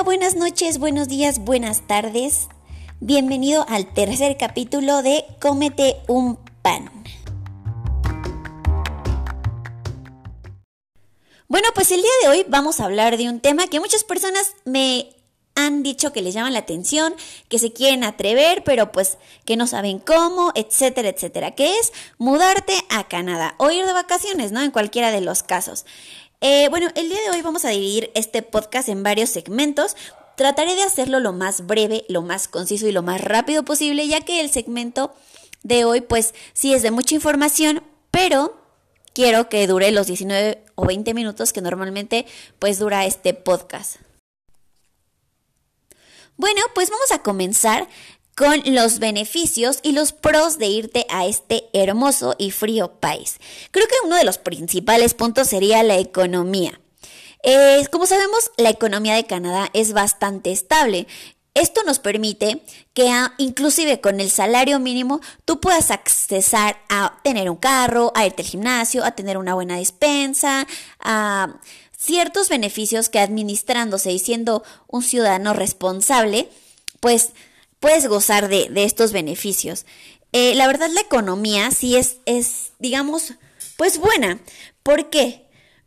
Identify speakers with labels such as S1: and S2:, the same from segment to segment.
S1: Buenas noches, buenos días, buenas tardes. Bienvenido al tercer capítulo de Cómete un pan. Bueno, pues el día de hoy vamos a hablar de un tema que muchas personas me han dicho que les llama la atención, que se quieren atrever, pero pues que no saben cómo, etcétera, etcétera, que es mudarte a Canadá o ir de vacaciones, ¿no? En cualquiera de los casos. Eh, bueno, el día de hoy vamos a dividir este podcast en varios segmentos. Trataré de hacerlo lo más breve, lo más conciso y lo más rápido posible, ya que el segmento de hoy pues sí es de mucha información, pero quiero que dure los 19 o 20 minutos que normalmente pues dura este podcast. Bueno, pues vamos a comenzar con los beneficios y los pros de irte a este hermoso y frío país. Creo que uno de los principales puntos sería la economía. Como sabemos, la economía de Canadá es bastante estable. Esto nos permite que inclusive con el salario mínimo tú puedas accesar a tener un carro, a irte al gimnasio, a tener una buena despensa, a ciertos beneficios que administrándose y siendo un ciudadano responsable, pues puedes gozar de, estos beneficios. Eh, la verdad, la economía sí es, es, digamos, pues buena. ¿Por qué?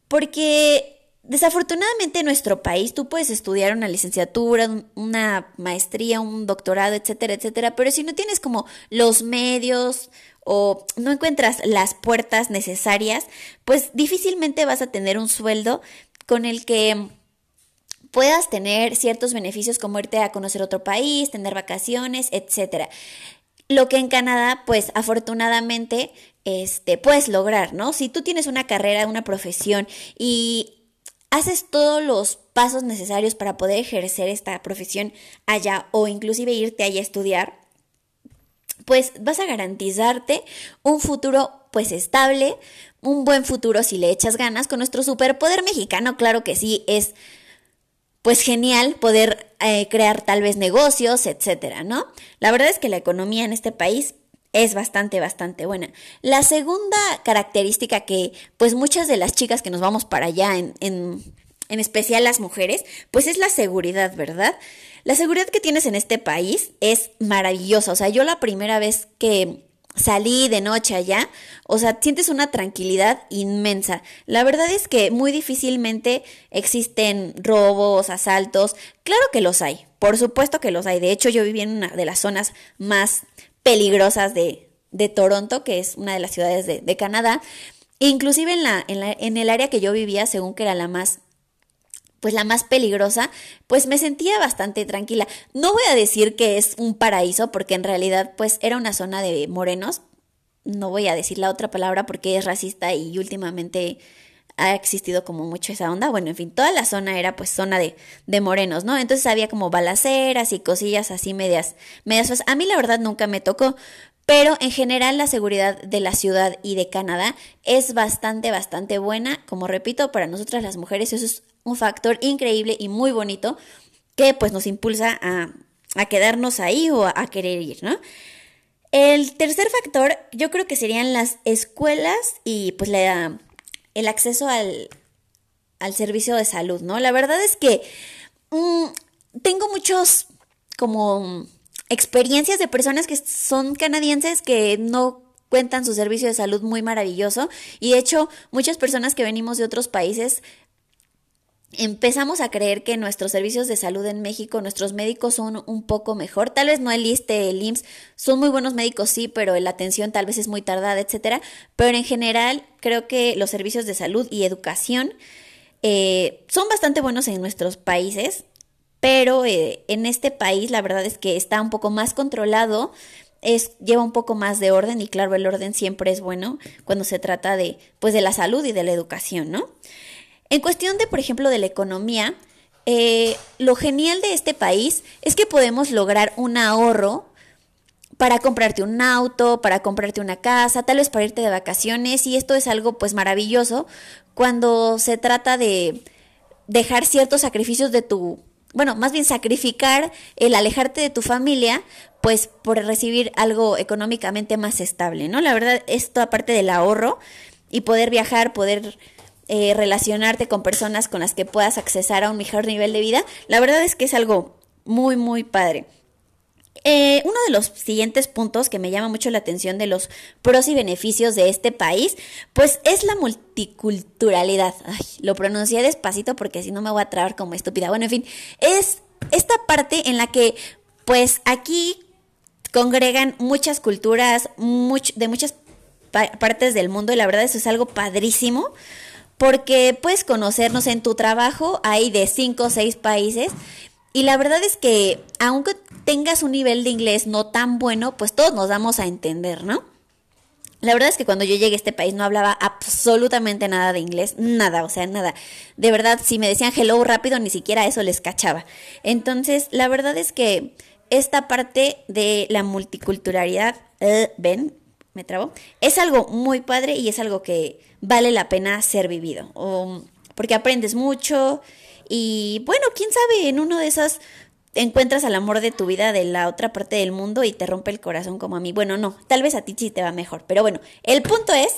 S1: Porque desafortunadamente en nuestro país tú puedes estudiar una licenciatura, una maestría, un doctorado, etcétera, etcétera, pero si no tienes como los medios o no encuentras las puertas necesarias, pues difícilmente vas a tener un sueldo con el que puedas tener ciertos beneficios como irte a conocer otro país, tener vacaciones, etc. Lo que en Canadá, pues afortunadamente, este, puedes lograr, ¿no? Si tú tienes una carrera, una profesión y haces todos los pasos necesarios para poder ejercer esta profesión allá o inclusive irte allá a estudiar, pues vas a garantizarte un futuro pues estable, un buen futuro si le echas ganas con nuestro superpoder mexicano, claro que sí, es pues genial poder eh, crear tal vez negocios, etcétera, ¿no? La verdad es que la economía en este país es bastante, bastante buena. La segunda característica que, pues muchas de las chicas que nos vamos para allá, en, en, en especial las mujeres, pues es la seguridad, ¿verdad? La seguridad que tienes en este país es maravillosa. O sea, yo la primera vez que salí de noche allá, o sea, sientes una tranquilidad inmensa. La verdad es que muy difícilmente existen robos, asaltos. Claro que los hay, por supuesto que los hay. De hecho, yo viví en una de las zonas más peligrosas de, de Toronto, que es una de las ciudades de, de Canadá. Inclusive en, la, en, la, en el área que yo vivía, según que era la más pues la más peligrosa, pues me sentía bastante tranquila. No voy a decir que es un paraíso, porque en realidad pues era una zona de morenos. No voy a decir la otra palabra porque es racista y últimamente ha existido como mucho esa onda. Bueno, en fin, toda la zona era pues zona de, de morenos, ¿no? Entonces había como balaceras y cosillas así medias, medias. a mí la verdad nunca me tocó, pero en general la seguridad de la ciudad y de Canadá es bastante, bastante buena. Como repito, para nosotras las mujeres eso es un factor increíble y muy bonito que pues nos impulsa a, quedarnos ahí o a, querer ir, ¿no? El tercer factor yo creo que serían las escuelas y pues la, el acceso al, servicio de salud, ¿no? La verdad es que mm, tengo muchos como experiencias de personas que son canadienses que no cuentan su servicio de salud muy maravilloso y de hecho muchas personas que venimos de otros países empezamos a creer que nuestros servicios de salud en México, nuestros médicos son un poco mejor. Tal vez no el ISTE, el IMSS, son muy buenos médicos, sí, pero la atención tal vez es muy tardada, etcétera. Pero en general, creo que los servicios de salud y educación eh, son bastante buenos en nuestros países, pero eh, en este país la verdad es que está un poco más controlado. Es, lleva un poco más de orden y claro, el orden siempre es bueno cuando se trata de, pues, de la salud y de la educación, ¿no? En cuestión de, por ejemplo, de la economía, eh, lo genial de este país es que podemos lograr un ahorro para comprarte un auto, para comprarte una casa, tal vez para irte de vacaciones y esto es algo pues maravilloso cuando se trata de dejar ciertos sacrificios de tu, bueno, más bien sacrificar el alejarte de tu familia pues por recibir algo económicamente más estable, ¿no? La verdad, esto aparte del ahorro y poder viajar, poder eh, relacionarte con personas con las que puedas accesar a un mejor nivel de vida, la verdad es que es algo muy, muy padre. Eh, uno de los siguientes puntos que me llama mucho la atención de los pros y beneficios de este país, pues es la multiculturalidad. Ay, lo pronuncié despacito porque si no me voy a trabar como estúpida. Bueno, en fin, es esta parte en la que, pues aquí congregan muchas culturas de muchas partes del mundo y la verdad eso es algo padrísimo porque puedes conocernos en tu trabajo, hay de cinco o seis países y la verdad es que aunque tengas un nivel de inglés no tan bueno, pues todos nos damos a entender, ¿no? La verdad es que cuando yo llegué a este país no hablaba absolutamente nada de inglés, nada, o sea, nada. De verdad, si me decían hello rápido, ni siquiera eso les cachaba. Entonces, la verdad es que esta parte de la multiculturalidad, eh, ven, me trabo, es algo muy padre y es algo que vale la pena ser vivido. porque aprendes mucho y bueno, quién sabe, en uno de esas encuentras al amor de tu vida de la otra parte del mundo y te rompe el corazón como a mí. Bueno, no, tal vez a ti sí te va mejor. Pero bueno, el punto es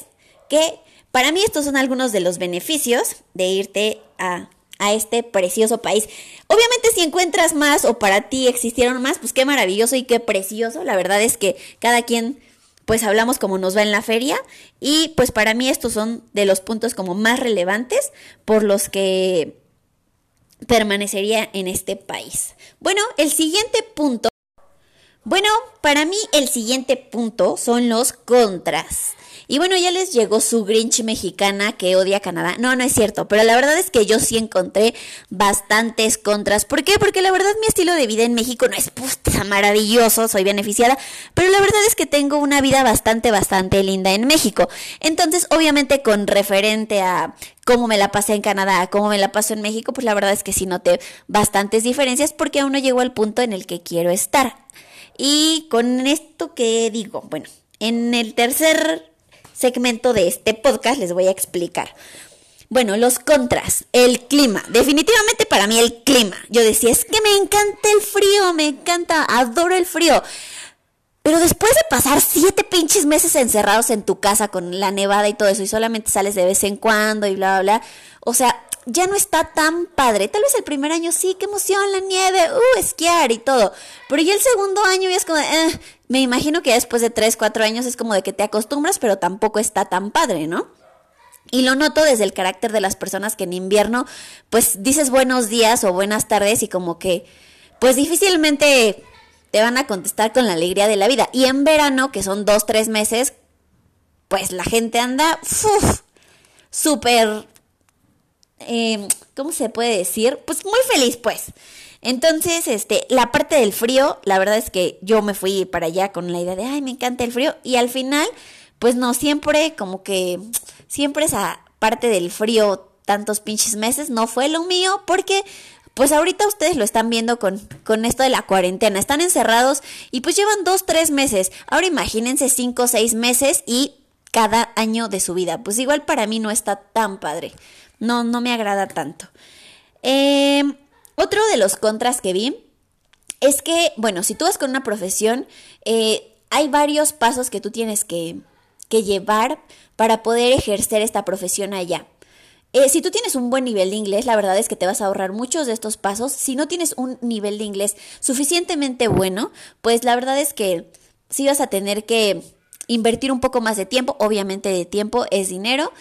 S1: que para mí estos son algunos de los beneficios de irte a, a este precioso país. Obviamente si encuentras más o para ti existieron más, pues qué maravilloso y qué precioso. La verdad es que cada quien pues hablamos como nos va en la feria y pues para mí estos son de los puntos como más relevantes por los que permanecería en este país. Bueno, el siguiente punto. Bueno, para mí el siguiente punto son los contras. Y bueno, ya les llegó su Grinch mexicana que odia Canadá. No, no es cierto, pero la verdad es que yo sí encontré bastantes contras. ¿Por qué? Porque la verdad mi estilo de vida en México no es puta maravilloso, soy beneficiada, pero la verdad es que tengo una vida bastante, bastante linda en México. Entonces, obviamente con referente a cómo me la pasé en Canadá, cómo me la paso en México, pues la verdad es que sí noté bastantes diferencias porque aún no llego al punto en el que quiero estar. Y con esto que digo, bueno, en el tercer segmento de este podcast les voy a explicar. Bueno, los contras, el clima. Definitivamente para mí el clima. Yo decía, es que me encanta el frío, me encanta, adoro el frío. Pero después de pasar siete pinches meses encerrados en tu casa con la nevada y todo eso, y solamente sales de vez en cuando y bla, bla, bla, o sea, ya no está tan padre. Tal vez el primer año sí, qué emoción, la nieve, uh, esquiar y todo. Pero ya el segundo año ya es como, eh, me imagino que después de tres, cuatro años es como de que te acostumbras, pero tampoco está tan padre, ¿no? Y lo noto desde el carácter de las personas que en invierno, pues dices buenos días o buenas tardes y como que, pues difícilmente te van a contestar con la alegría de la vida. Y en verano, que son dos, tres meses, pues la gente anda, súper, eh, ¿cómo se puede decir? Pues muy feliz, pues. Entonces, este, la parte del frío, la verdad es que yo me fui para allá con la idea de, ay, me encanta el frío. Y al final, pues no, siempre como que, siempre esa parte del frío, tantos pinches meses, no fue lo mío, porque pues ahorita ustedes lo están viendo con, con esto de la cuarentena. Están encerrados y pues llevan dos, tres meses. Ahora imagínense cinco, seis meses y cada año de su vida. Pues igual para mí no está tan padre. No, no me agrada tanto. Eh, otro de los contras que vi es que, bueno, si tú vas con una profesión, eh, hay varios pasos que tú tienes que, llevar para poder ejercer esta profesión allá. Eh, si tú tienes un buen nivel de inglés, la verdad es que te vas a ahorrar muchos de estos pasos. Si no tienes un nivel de inglés suficientemente bueno, pues la verdad es que sí vas a tener que invertir un poco más de tiempo. Obviamente de tiempo es dinero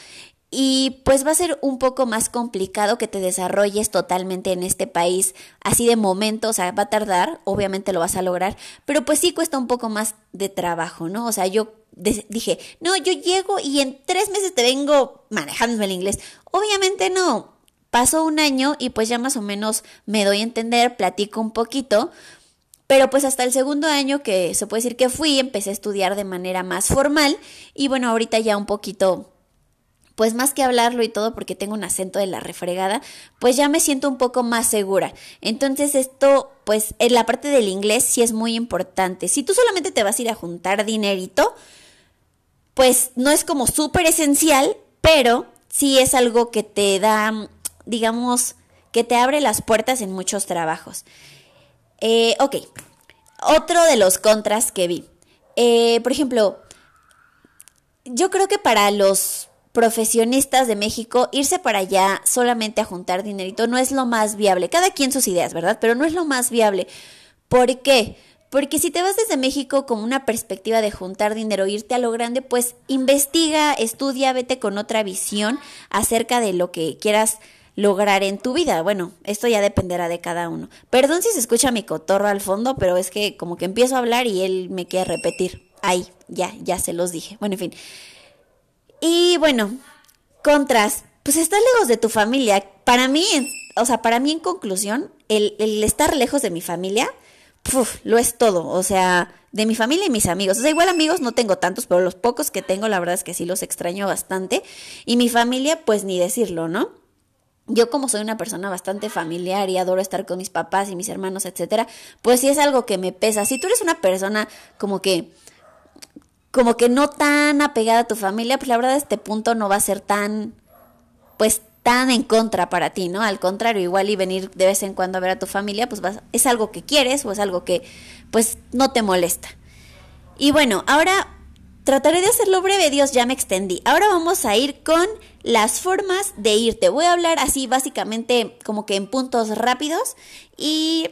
S1: y pues va a ser un poco más complicado que te desarrolles totalmente en este país así de momento, o sea, va a tardar, obviamente lo vas a lograr, pero pues sí cuesta un poco más de trabajo, ¿no? O sea, yo dije, no, yo llego y en tres meses te vengo manejando el inglés. Obviamente no, pasó un año y pues ya más o menos me doy a entender, platico un poquito, pero pues hasta el segundo año que se puede decir que fui, empecé a estudiar de manera más formal y bueno, ahorita ya un poquito pues más que hablarlo y todo porque tengo un acento de la refregada, pues ya me siento un poco más segura. Entonces esto, pues en la parte del inglés sí es muy importante. Si tú solamente te vas a ir a juntar dinerito, pues no es como súper esencial, pero sí es algo que te da, digamos, que te abre las puertas en muchos trabajos. Eh, ok, otro de los contras que vi. Eh, por ejemplo, yo creo que para los profesionistas de México, irse para allá solamente a juntar dinerito no es lo más viable. Cada quien sus ideas, ¿verdad? Pero no es lo más viable. ¿Por qué? Porque si te vas desde México con una perspectiva de juntar dinero, irte a lo grande, pues investiga, estudia, vete con otra visión acerca de lo que quieras lograr en tu vida. Bueno, esto ya dependerá de cada uno. Perdón si se escucha mi cotorro al fondo, pero es que como que empiezo a hablar y él me quiere repetir. Ahí, ya, ya se los dije. Bueno, en fin. Y bueno, contras, pues estás lejos de tu familia. Para mí, o sea, para mí en conclusión, el, el estar lejos de mi familia lo es todo. O sea, de mi familia y mis amigos. O sea, igual amigos no tengo tantos, pero los pocos que tengo, la verdad es que sí los extraño bastante. Y mi familia, pues ni decirlo, ¿no? Yo como soy una persona bastante familiar y adoro estar con mis papás y mis hermanos, etcétera, pues sí es algo que me pesa. Si tú eres una persona como que como que no tan apegada a tu familia, pues la verdad este punto no va a ser tan pues tan en contra para ti, ¿no? Al contrario, igual y venir de vez en cuando a ver a tu familia, pues vas, es algo que quieres o es algo que pues no te molesta. Y bueno, ahora trataré de hacerlo breve, Dios, ya me extendí. Ahora vamos a ir con las formas de irte. Voy a hablar así básicamente como que en puntos rápidos y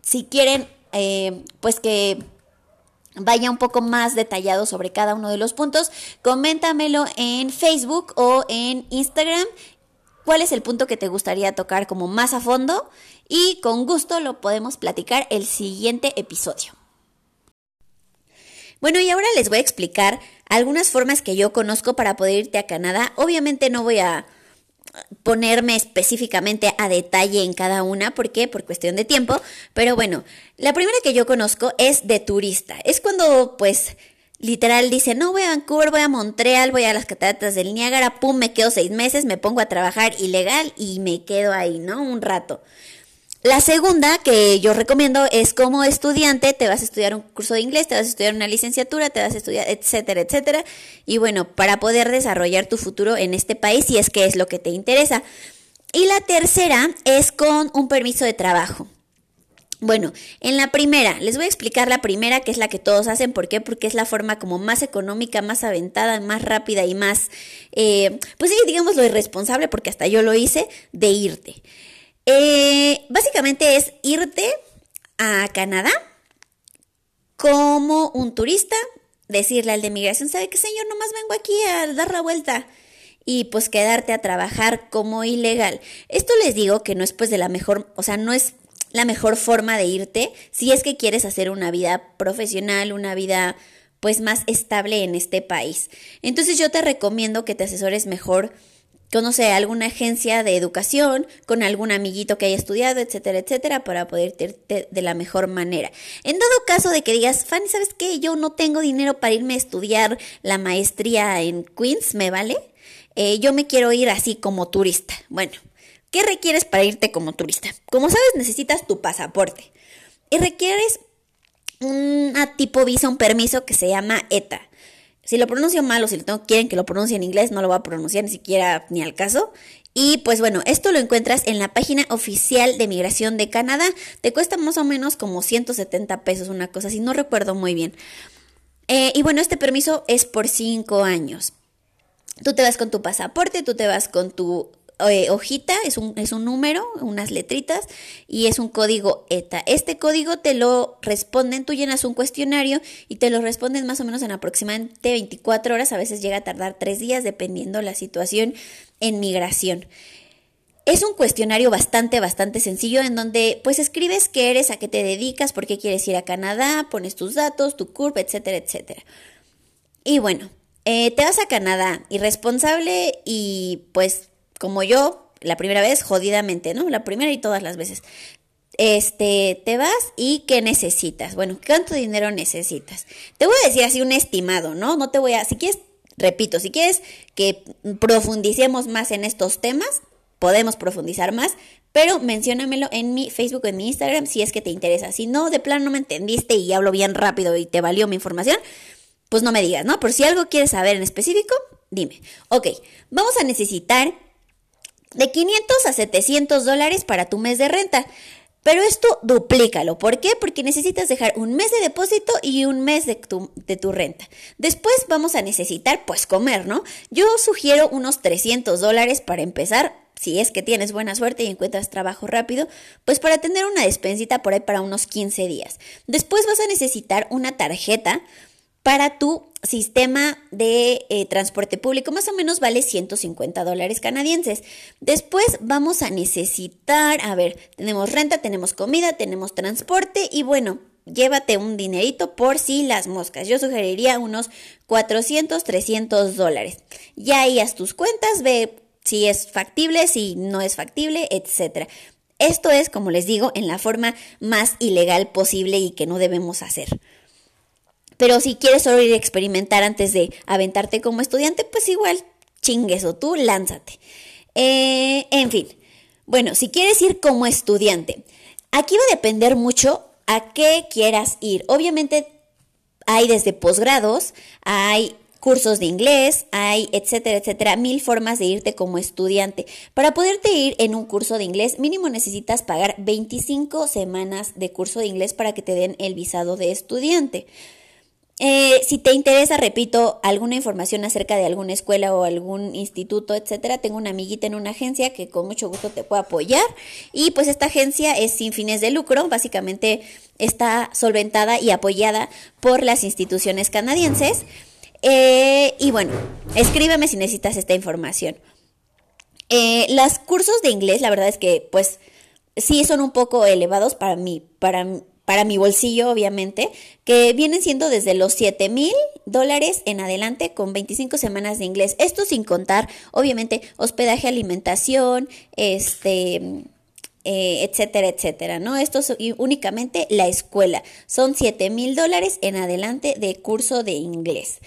S1: si quieren, eh, pues que vaya un poco más detallado sobre cada uno de los puntos, coméntamelo en Facebook o en Instagram cuál es el punto que te gustaría tocar como más a fondo y con gusto lo podemos platicar el siguiente episodio. Bueno, y ahora les voy a explicar algunas formas que yo conozco para poder irte a Canadá. Obviamente no voy a ponerme específicamente a detalle en cada una, ¿por qué? Por cuestión de tiempo, pero bueno, la primera que yo conozco es de turista. Es cuando pues Literal dice, no voy a Vancouver, voy a Montreal, voy a las cataratas del Niágara, pum, me quedo seis meses, me pongo a trabajar ilegal y me quedo ahí, ¿no? Un rato. La segunda que yo recomiendo es como estudiante, te vas a estudiar un curso de inglés, te vas a estudiar una licenciatura, te vas a estudiar, etcétera, etcétera. Y bueno, para poder desarrollar tu futuro en este país, si es que es lo que te interesa. Y la tercera es con un permiso de trabajo. Bueno, en la primera, les voy a explicar la primera, que es la que todos hacen. ¿Por qué? Porque es la forma como más económica, más aventada, más rápida y más, eh, pues sí, digamos lo irresponsable, porque hasta yo lo hice, de irte. Eh, básicamente es irte a Canadá como un turista, decirle al de migración, ¿sabe qué señor? Nomás vengo aquí a dar la vuelta y pues quedarte a trabajar como ilegal. Esto les digo que no es pues de la mejor, o sea, no es la mejor forma de irte si es que quieres hacer una vida profesional, una vida pues más estable en este país. Entonces yo te recomiendo que te asesores mejor con, no sé, alguna agencia de educación, con algún amiguito que haya estudiado, etcétera, etcétera, para poder irte de la mejor manera. En dado caso de que digas, Fanny, ¿sabes qué? Yo no tengo dinero para irme a estudiar la maestría en Queens, ¿me vale? Eh, yo me quiero ir así como turista. Bueno, ¿Qué requieres para irte como turista? Como sabes, necesitas tu pasaporte y requieres una tipo visa, un permiso que se llama ETA. Si lo pronuncio mal o si quieren que lo pronuncie en inglés, no lo voy a pronunciar ni siquiera ni al caso. Y pues bueno, esto lo encuentras en la página oficial de migración de Canadá. Te cuesta más o menos como 170 pesos, una cosa así, no recuerdo muy bien. Eh, y bueno, este permiso es por 5 años. Tú te vas con tu pasaporte, tú te vas con tu eh, hojita, es un, es un número, unas letritas y es un código ETA. Este código te lo responden, tú llenas un cuestionario y te lo responden más o menos en aproximadamente 24 horas, a veces llega a tardar 3 días dependiendo la situación en migración. Es un cuestionario bastante, bastante sencillo en donde pues escribes qué eres, a qué te dedicas, por qué quieres ir a Canadá, pones tus datos, tu CURP, etcétera, etcétera. Y bueno, eh, te vas a Canadá, irresponsable y pues como yo, la primera vez, jodidamente, ¿no? La primera y todas las veces. Este, te vas y ¿qué necesitas? Bueno, ¿cuánto dinero necesitas? Te voy a decir así un estimado, ¿no? No te voy a, si quieres, repito, si quieres que profundicemos más en estos temas, podemos profundizar más, pero menciónamelo en mi Facebook en mi Instagram si es que te interesa. Si no, de plano no me entendiste y hablo bien rápido y te valió mi información, pues no me digas, ¿no? Pero si algo quieres saber en específico, dime. Ok, vamos a necesitar de 500 a 700 dólares para tu mes de renta. Pero esto duplícalo. ¿Por qué? Porque necesitas dejar un mes de depósito y un mes de tu, de tu, renta. Después vamos a necesitar, pues, comer, ¿no? Yo sugiero unos 300 dólares para empezar. Si es que tienes buena suerte y encuentras trabajo rápido, pues para tener una despensita por ahí para unos 15 días. Después vas a necesitar una tarjeta para tu sistema de eh, transporte público. Más o menos vale 150 dólares canadienses. Después vamos a necesitar, a ver, tenemos renta, tenemos comida, tenemos transporte y bueno, llévate un dinerito por si las moscas. Yo sugeriría unos 400, 300 dólares. Ya ahí haz tus cuentas, ve si es factible, si no es factible, etc. Esto es, como les digo, en la forma más ilegal posible y que no debemos hacer. Pero si quieres solo ir a experimentar antes de aventarte como estudiante, pues igual chingues o tú lánzate. Eh, en fin, bueno, si quieres ir como estudiante, aquí va a depender mucho a qué quieras ir. Obviamente hay desde posgrados, hay cursos de inglés, hay etcétera, etcétera, mil formas de irte como estudiante. Para poderte ir en un curso de inglés, mínimo necesitas pagar 25 semanas de curso de inglés para que te den el visado de estudiante. Eh, si te interesa, repito, alguna información acerca de alguna escuela o algún instituto, etcétera, tengo una amiguita en una agencia que con mucho gusto te puede apoyar. Y pues esta agencia es sin fines de lucro, básicamente está solventada y apoyada por las instituciones canadienses. Eh, y bueno, escríbeme si necesitas esta información. Eh, los cursos de inglés, la verdad es que pues sí son un poco elevados para mí, para para mi bolsillo, obviamente, que vienen siendo desde los 7 mil dólares en adelante con 25 semanas de inglés. Esto sin contar, obviamente, hospedaje, alimentación, este... Eh, etcétera, etcétera, ¿no? Esto es únicamente la escuela. Son 7 mil dólares en adelante de curso de inglés.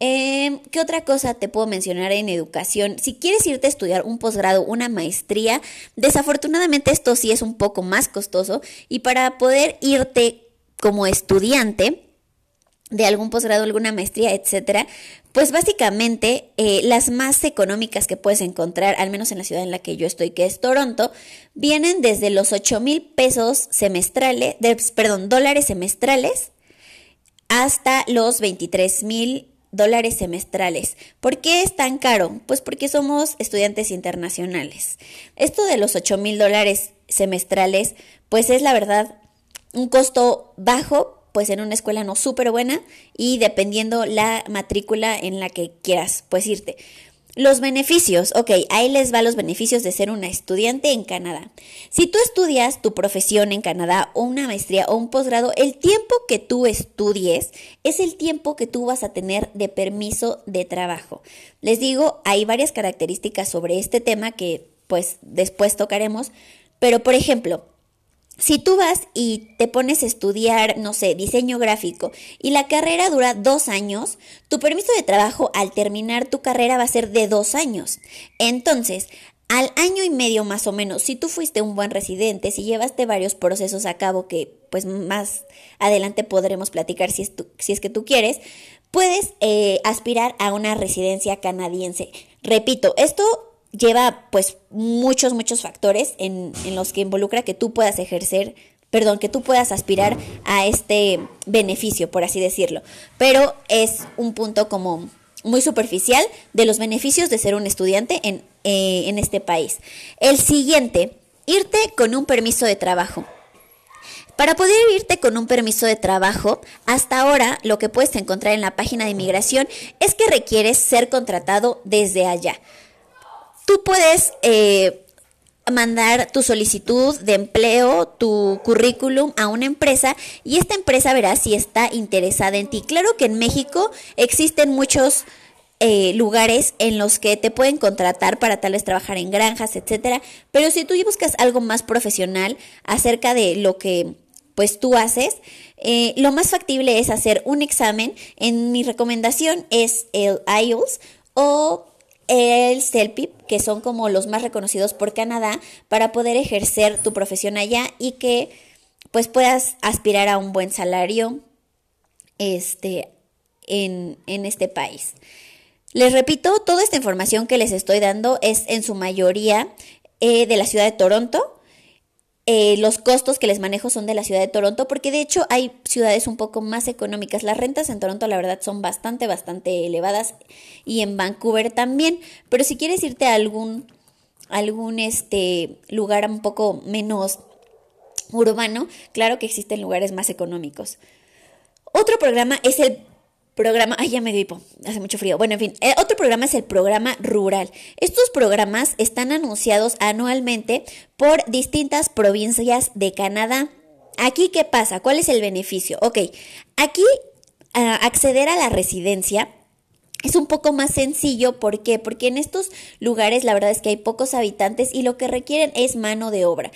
S1: Em, ¿Qué otra cosa te puedo mencionar en educación? Si quieres irte a estudiar un posgrado, una maestría, desafortunadamente esto sí es un poco más costoso y para poder irte como estudiante de algún posgrado, alguna maestría, etcétera, pues básicamente eh, las más económicas que puedes encontrar, al menos en la ciudad en la que yo estoy, que es Toronto, vienen desde los 8 mil pesos semestrales, perdón, dólares semestrales hasta los 23 mil dólares semestrales. ¿Por qué es tan caro? Pues porque somos estudiantes internacionales. Esto de los 8 mil dólares semestrales, pues es la verdad un costo bajo, pues en una escuela no súper buena y dependiendo la matrícula en la que quieras pues irte. Los beneficios, ok, ahí les va los beneficios de ser una estudiante en Canadá. Si tú estudias tu profesión en Canadá o una maestría o un posgrado, el tiempo que tú estudies es el tiempo que tú vas a tener de permiso de trabajo. Les digo, hay varias características sobre este tema que pues después tocaremos, pero por ejemplo, si tú vas y te pones a estudiar, no sé, diseño gráfico y la carrera dura dos años, tu permiso de trabajo al terminar tu carrera va a ser de dos años. Entonces, al año y medio más o menos, si tú fuiste un buen residente, si llevaste varios procesos a cabo que pues más adelante podremos platicar si es, que tú quieres, puedes eh, aspirar a una residencia canadiense. Repito, esto lleva pues muchos, muchos factores en, los que involucra que tú puedas ejercer perdón, que tú puedas aspirar a este beneficio, por así decirlo. Pero es un punto como muy superficial de los beneficios de ser un estudiante en, eh, en este país. El siguiente, irte con un permiso de trabajo. Para poder irte con un permiso de trabajo, hasta ahora lo que puedes encontrar en la página de inmigración es que requieres ser contratado desde allá tú puedes eh, mandar tu solicitud de empleo, tu currículum a una empresa y esta empresa verá si está interesada en ti. Claro que en México existen muchos eh, lugares en los que te pueden contratar para tal vez trabajar en granjas, etcétera, pero si tú buscas algo más profesional acerca de lo que pues tú haces, eh, lo más factible es hacer un examen. En mi recomendación es el IELTS o el CELPIP, que son como los más reconocidos por Canadá, para poder ejercer tu profesión allá y que pues puedas aspirar a un buen salario este, en, este país. Les repito, toda esta información que les estoy dando es en su mayoría eh, de la ciudad de Toronto. Eh, los costos que les manejo son de la ciudad de Toronto, porque de hecho hay ciudades un poco más económicas. Las rentas en Toronto, la verdad, son bastante, bastante elevadas y en Vancouver también. Pero si quieres irte a algún, algún este, lugar un poco menos urbano, claro que existen lugares más económicos. Otro programa es el programa, ay ya me dio hipo, hace mucho frío. Bueno, en fin, eh, otro programa es el programa rural. Estos programas están anunciados anualmente por distintas provincias de Canadá. Aquí, ¿qué pasa? ¿Cuál es el beneficio? Ok, aquí acceder a la residencia es un poco más sencillo, ¿por qué? Porque en estos lugares la verdad es que hay pocos habitantes y lo que requieren es mano de obra.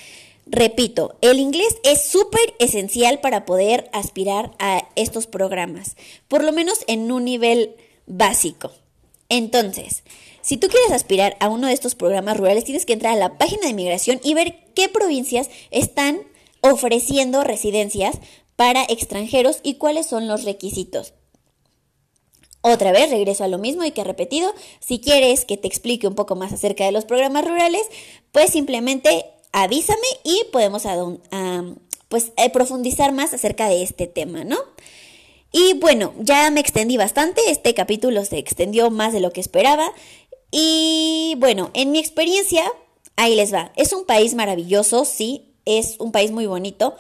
S1: Repito, el inglés es súper esencial para poder aspirar a estos programas, por lo menos en un nivel básico. Entonces, si tú quieres aspirar a uno de estos programas rurales, tienes que entrar a la página de inmigración y ver qué provincias están ofreciendo residencias para extranjeros y cuáles son los requisitos. Otra vez regreso a lo mismo y que repetido, si quieres que te explique un poco más acerca de los programas rurales, pues simplemente avísame y podemos pues, eh, profundizar más acerca de este tema, ¿no? Y bueno, ya me extendí bastante, este capítulo se extendió más de lo que esperaba. Y bueno, en mi experiencia, ahí les va. Es un país maravilloso, sí, es un país muy bonito,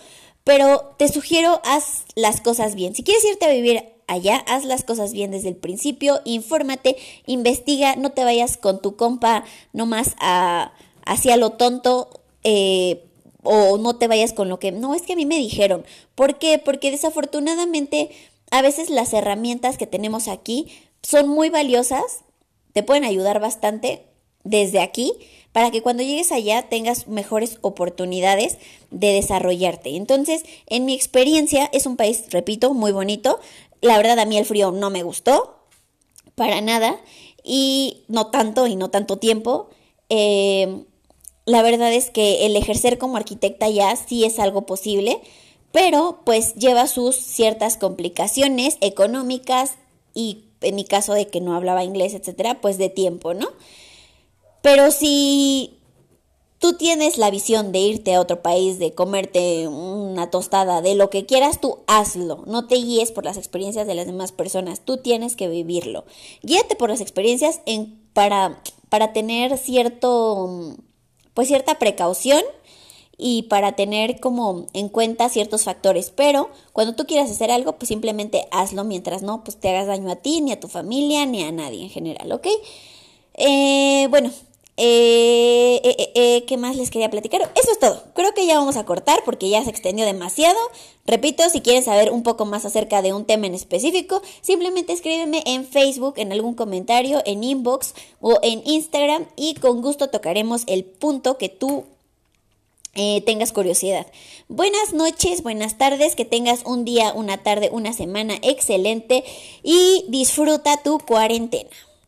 S1: pero te sugiero haz las cosas bien. Si quieres irte a vivir allá, haz las cosas bien desde el principio, infórmate, investiga, no te vayas con tu compa nomás a, hacia lo tonto eh, o no te vayas con lo que, no, es que a mí me dijeron. ¿Por qué? Porque desafortunadamente a veces las herramientas que tenemos aquí son muy valiosas, te pueden ayudar bastante desde aquí para que cuando llegues allá tengas mejores oportunidades de desarrollarte. Entonces, en mi experiencia, es un país, repito, muy bonito. La verdad, a mí el frío no me gustó, para nada, y no tanto y no tanto tiempo. Eh, la verdad es que el ejercer como arquitecta ya sí es algo posible, pero pues lleva sus ciertas complicaciones económicas y en mi caso de que no hablaba inglés, etcétera, pues de tiempo, ¿no? Pero si tú tienes la visión de irte a otro país, de comerte una tostada, de lo que quieras, tú hazlo. No te guíes por las experiencias de las demás personas. Tú tienes que vivirlo. Guíate por las experiencias en, para, para tener cierto pues cierta precaución y para tener como en cuenta ciertos factores. Pero cuando tú quieras hacer algo, pues simplemente hazlo mientras no, pues te hagas daño a ti, ni a tu familia, ni a nadie en general, ¿ok? Eh, bueno, eh, eh, eh, ¿Qué más les quería platicar? Eso es todo. Creo que ya vamos a cortar porque ya se extendió demasiado. Repito, si quieren saber un poco más acerca de un tema en específico, simplemente escríbeme en Facebook, en algún comentario, en inbox o en Instagram y con gusto tocaremos el punto que tú tengas curiosidad. Buenas noches, buenas tardes, que tengas un día, una tarde, una semana excelente y disfruta tu cuarentena.